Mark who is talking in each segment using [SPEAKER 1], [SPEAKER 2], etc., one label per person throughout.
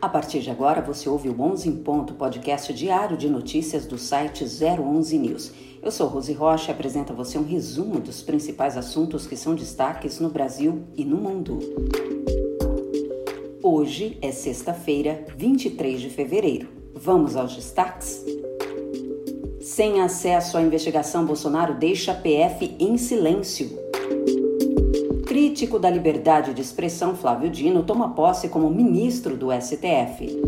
[SPEAKER 1] A partir de agora, você ouve o 11 em Ponto, podcast diário de notícias do site 011 News. Eu sou Rose Rocha e apresento a você um resumo dos principais assuntos que são destaques no Brasil e no mundo. Hoje é sexta-feira, 23 de fevereiro. Vamos aos destaques? Sem acesso à investigação, Bolsonaro deixa a PF em silêncio crítico da liberdade de expressão Flávio Dino toma posse como ministro do STF.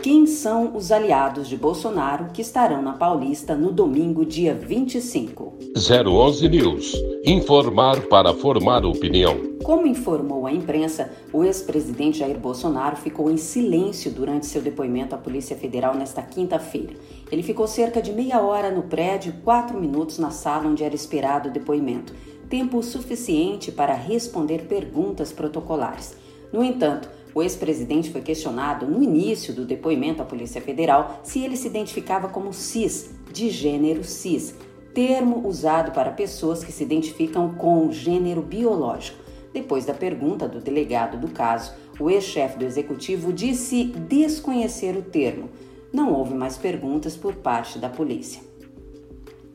[SPEAKER 1] Quem são os aliados de Bolsonaro que estarão na Paulista no domingo, dia 25?
[SPEAKER 2] 011 News. Informar para formar opinião.
[SPEAKER 1] Como informou a imprensa, o ex-presidente Jair Bolsonaro ficou em silêncio durante seu depoimento à Polícia Federal nesta quinta-feira. Ele ficou cerca de meia hora no prédio e quatro minutos na sala onde era esperado o depoimento tempo suficiente para responder perguntas protocolares. No entanto, o ex-presidente foi questionado no início do depoimento à Polícia Federal se ele se identificava como cis, de gênero cis, termo usado para pessoas que se identificam com o gênero biológico. Depois da pergunta do delegado do caso, o ex-chefe do executivo disse desconhecer o termo. Não houve mais perguntas por parte da polícia.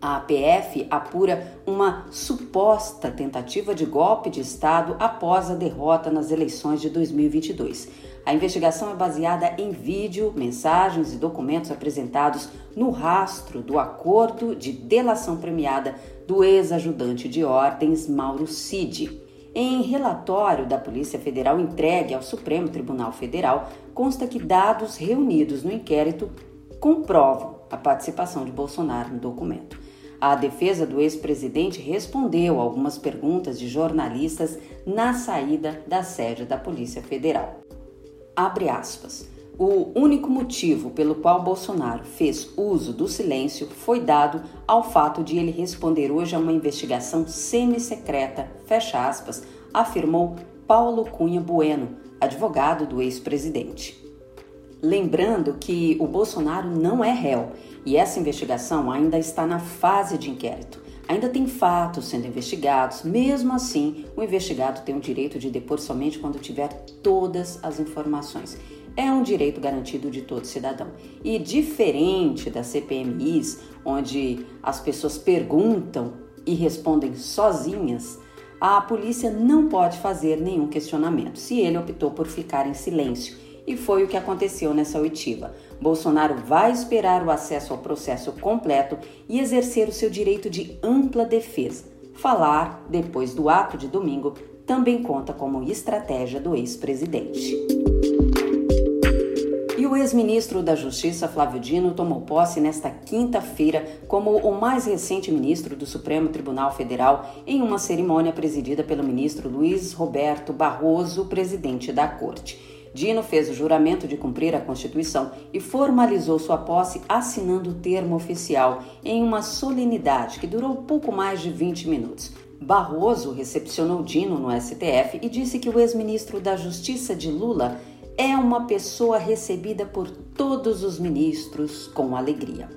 [SPEAKER 1] A APF apura uma suposta tentativa de golpe de Estado após a derrota nas eleições de 2022. A investigação é baseada em vídeo, mensagens e documentos apresentados no rastro do acordo de delação premiada do ex-ajudante de ordens Mauro Cid. Em relatório da Polícia Federal entregue ao Supremo Tribunal Federal, consta que dados reunidos no inquérito comprovam a participação de Bolsonaro no documento. A defesa do ex-presidente respondeu algumas perguntas de jornalistas na saída da sede da Polícia Federal. Abre aspas. O único motivo pelo qual Bolsonaro fez uso do silêncio foi dado ao fato de ele responder hoje a uma investigação semi-secreta, fecha aspas, afirmou Paulo Cunha Bueno, advogado do ex-presidente. Lembrando que o Bolsonaro não é réu e essa investigação ainda está na fase de inquérito. Ainda tem fatos sendo investigados, mesmo assim, o investigado tem o direito de depor somente quando tiver todas as informações. É um direito garantido de todo cidadão. E diferente das CPMIs, onde as pessoas perguntam e respondem sozinhas, a polícia não pode fazer nenhum questionamento se ele optou por ficar em silêncio e foi o que aconteceu nessa oitiva. Bolsonaro vai esperar o acesso ao processo completo e exercer o seu direito de ampla defesa. Falar, depois do ato de domingo, também conta como estratégia do ex-presidente. E o ex-ministro da Justiça, Flávio Dino, tomou posse nesta quinta-feira como o mais recente ministro do Supremo Tribunal Federal em uma cerimônia presidida pelo ministro Luiz Roberto Barroso, presidente da Corte. Dino fez o juramento de cumprir a Constituição e formalizou sua posse assinando o termo oficial em uma solenidade que durou pouco mais de 20 minutos. Barroso recepcionou Dino no STF e disse que o ex-ministro da Justiça de Lula é uma pessoa recebida por todos os ministros com alegria.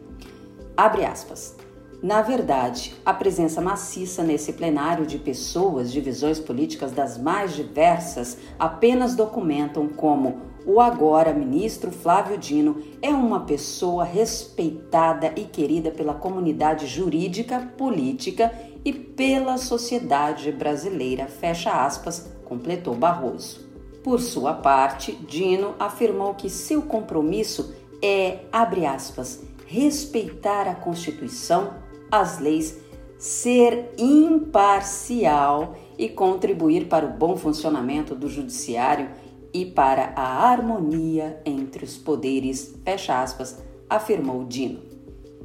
[SPEAKER 1] Abre aspas. Na verdade, a presença maciça nesse plenário de pessoas de visões políticas das mais diversas apenas documentam como o agora ministro Flávio Dino é uma pessoa respeitada e querida pela comunidade jurídica, política e pela sociedade brasileira, fecha aspas, completou Barroso. Por sua parte, Dino afirmou que seu compromisso é, abre aspas, respeitar a Constituição, as leis, ser imparcial e contribuir para o bom funcionamento do judiciário e para a harmonia entre os poderes, fecha aspas, afirmou Dino.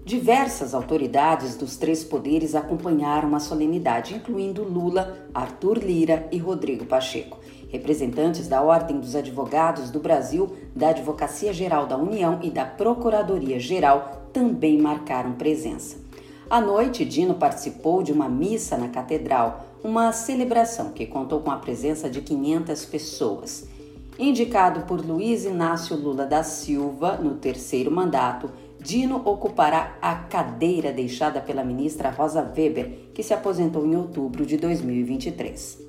[SPEAKER 1] Diversas autoridades dos três poderes acompanharam a solenidade, incluindo Lula, Arthur Lira e Rodrigo Pacheco. Representantes da Ordem dos Advogados do Brasil, da Advocacia Geral da União e da Procuradoria Geral também marcaram presença. À noite, Dino participou de uma missa na catedral, uma celebração que contou com a presença de 500 pessoas. Indicado por Luiz Inácio Lula da Silva no terceiro mandato, Dino ocupará a cadeira deixada pela ministra Rosa Weber, que se aposentou em outubro de 2023.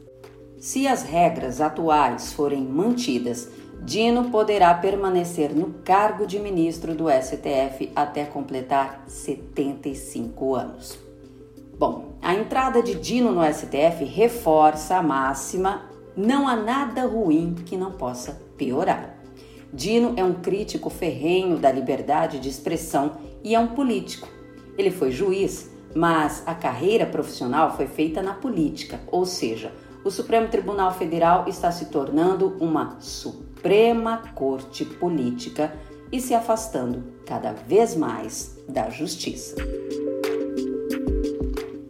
[SPEAKER 1] Se as regras atuais forem mantidas, Dino poderá permanecer no cargo de ministro do STF até completar 75 anos. Bom, a entrada de Dino no STF reforça a máxima: não há nada ruim que não possa piorar. Dino é um crítico ferrenho da liberdade de expressão e é um político. Ele foi juiz, mas a carreira profissional foi feita na política, ou seja, o Supremo Tribunal Federal está se tornando uma Suprema Corte Política e se afastando cada vez mais da justiça.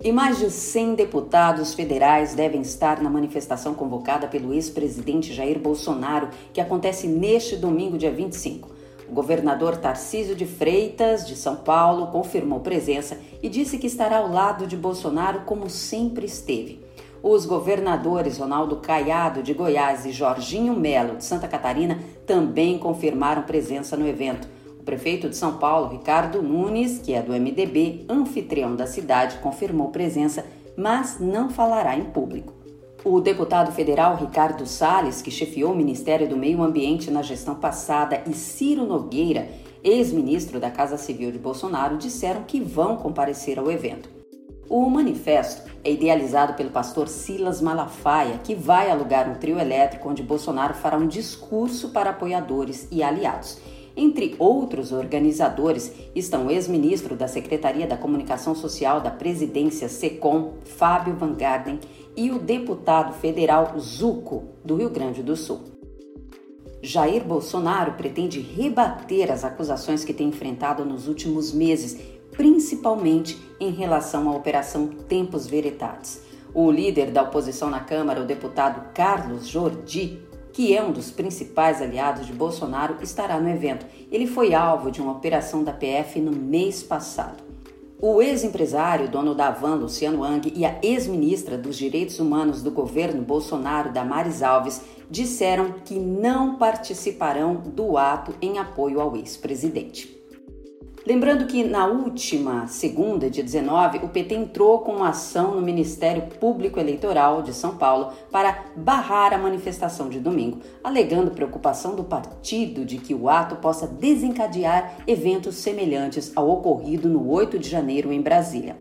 [SPEAKER 1] E mais de 100 deputados federais devem estar na manifestação convocada pelo ex-presidente Jair Bolsonaro, que acontece neste domingo, dia 25. O governador Tarcísio de Freitas, de São Paulo, confirmou presença e disse que estará ao lado de Bolsonaro como sempre esteve. Os governadores Ronaldo Caiado, de Goiás, e Jorginho Melo, de Santa Catarina, também confirmaram presença no evento. O prefeito de São Paulo, Ricardo Nunes, que é do MDB, anfitrião da cidade, confirmou presença, mas não falará em público. O deputado federal Ricardo Salles, que chefiou o Ministério do Meio Ambiente na gestão passada, e Ciro Nogueira, ex-ministro da Casa Civil de Bolsonaro, disseram que vão comparecer ao evento. O manifesto é idealizado pelo pastor Silas Malafaia, que vai alugar um trio elétrico onde Bolsonaro fará um discurso para apoiadores e aliados. Entre outros organizadores estão o ex-ministro da Secretaria da Comunicação Social da Presidência SECOM, Fábio Van Garden, e o deputado federal Zuco, do Rio Grande do Sul. Jair Bolsonaro pretende rebater as acusações que tem enfrentado nos últimos meses, principalmente em relação à Operação Tempos Veritatis. O líder da oposição na Câmara, o deputado Carlos Jordi, que é um dos principais aliados de Bolsonaro, estará no evento. Ele foi alvo de uma operação da PF no mês passado. O ex-empresário, dono da Van, Luciano Wang, e a ex-ministra dos Direitos Humanos do governo Bolsonaro, Damares Alves, disseram que não participarão do ato em apoio ao ex-presidente. Lembrando que na última segunda, dia 19, o PT entrou com uma ação no Ministério Público Eleitoral de São Paulo para barrar a manifestação de domingo, alegando preocupação do partido de que o ato possa desencadear eventos semelhantes ao ocorrido no 8 de janeiro em Brasília.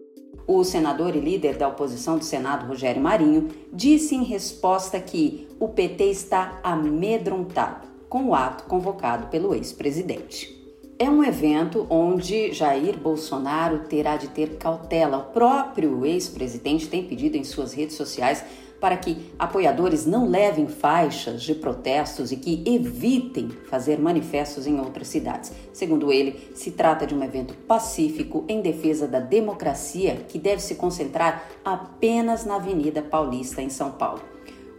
[SPEAKER 1] O senador e líder da oposição do Senado, Rogério Marinho, disse em resposta que o PT está amedrontado com o ato convocado pelo ex-presidente. É um evento onde Jair Bolsonaro terá de ter cautela. O próprio ex-presidente tem pedido em suas redes sociais para que apoiadores não levem faixas de protestos e que evitem fazer manifestos em outras cidades. Segundo ele, se trata de um evento pacífico em defesa da democracia que deve se concentrar apenas na Avenida Paulista, em São Paulo.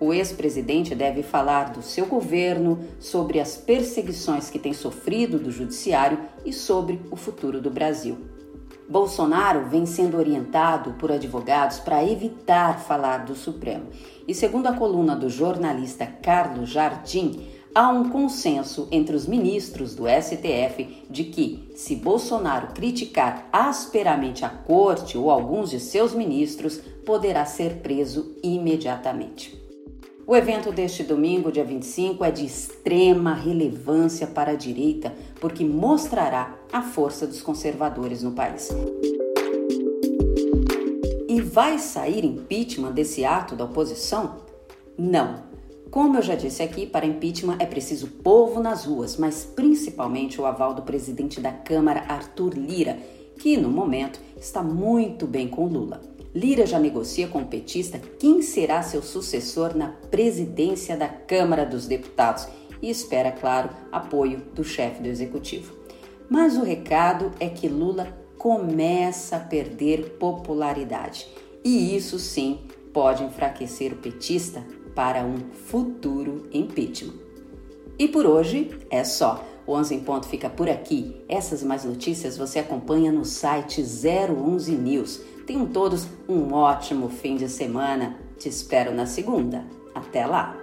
[SPEAKER 1] O ex-presidente deve falar do seu governo, sobre as perseguições que tem sofrido do judiciário e sobre o futuro do Brasil. Bolsonaro vem sendo orientado por advogados para evitar falar do Supremo. E segundo a coluna do jornalista Carlos Jardim, há um consenso entre os ministros do STF de que, se Bolsonaro criticar asperamente a corte ou alguns de seus ministros, poderá ser preso imediatamente. O evento deste domingo, dia 25, é de extrema relevância para a direita, porque mostrará a força dos conservadores no país. E vai sair impeachment desse ato da oposição? Não. Como eu já disse aqui, para impeachment é preciso povo nas ruas, mas principalmente o aval do presidente da Câmara, Arthur Lira, que no momento está muito bem com Lula. Lira já negocia com o petista quem será seu sucessor na presidência da Câmara dos Deputados e espera, claro, apoio do chefe do executivo. Mas o recado é que Lula começa a perder popularidade e isso sim pode enfraquecer o petista para um futuro impeachment. E por hoje é só. O 11 em ponto fica por aqui. Essas e mais notícias você acompanha no site 011 News. Tenham todos um ótimo fim de semana. Te espero na segunda. Até lá!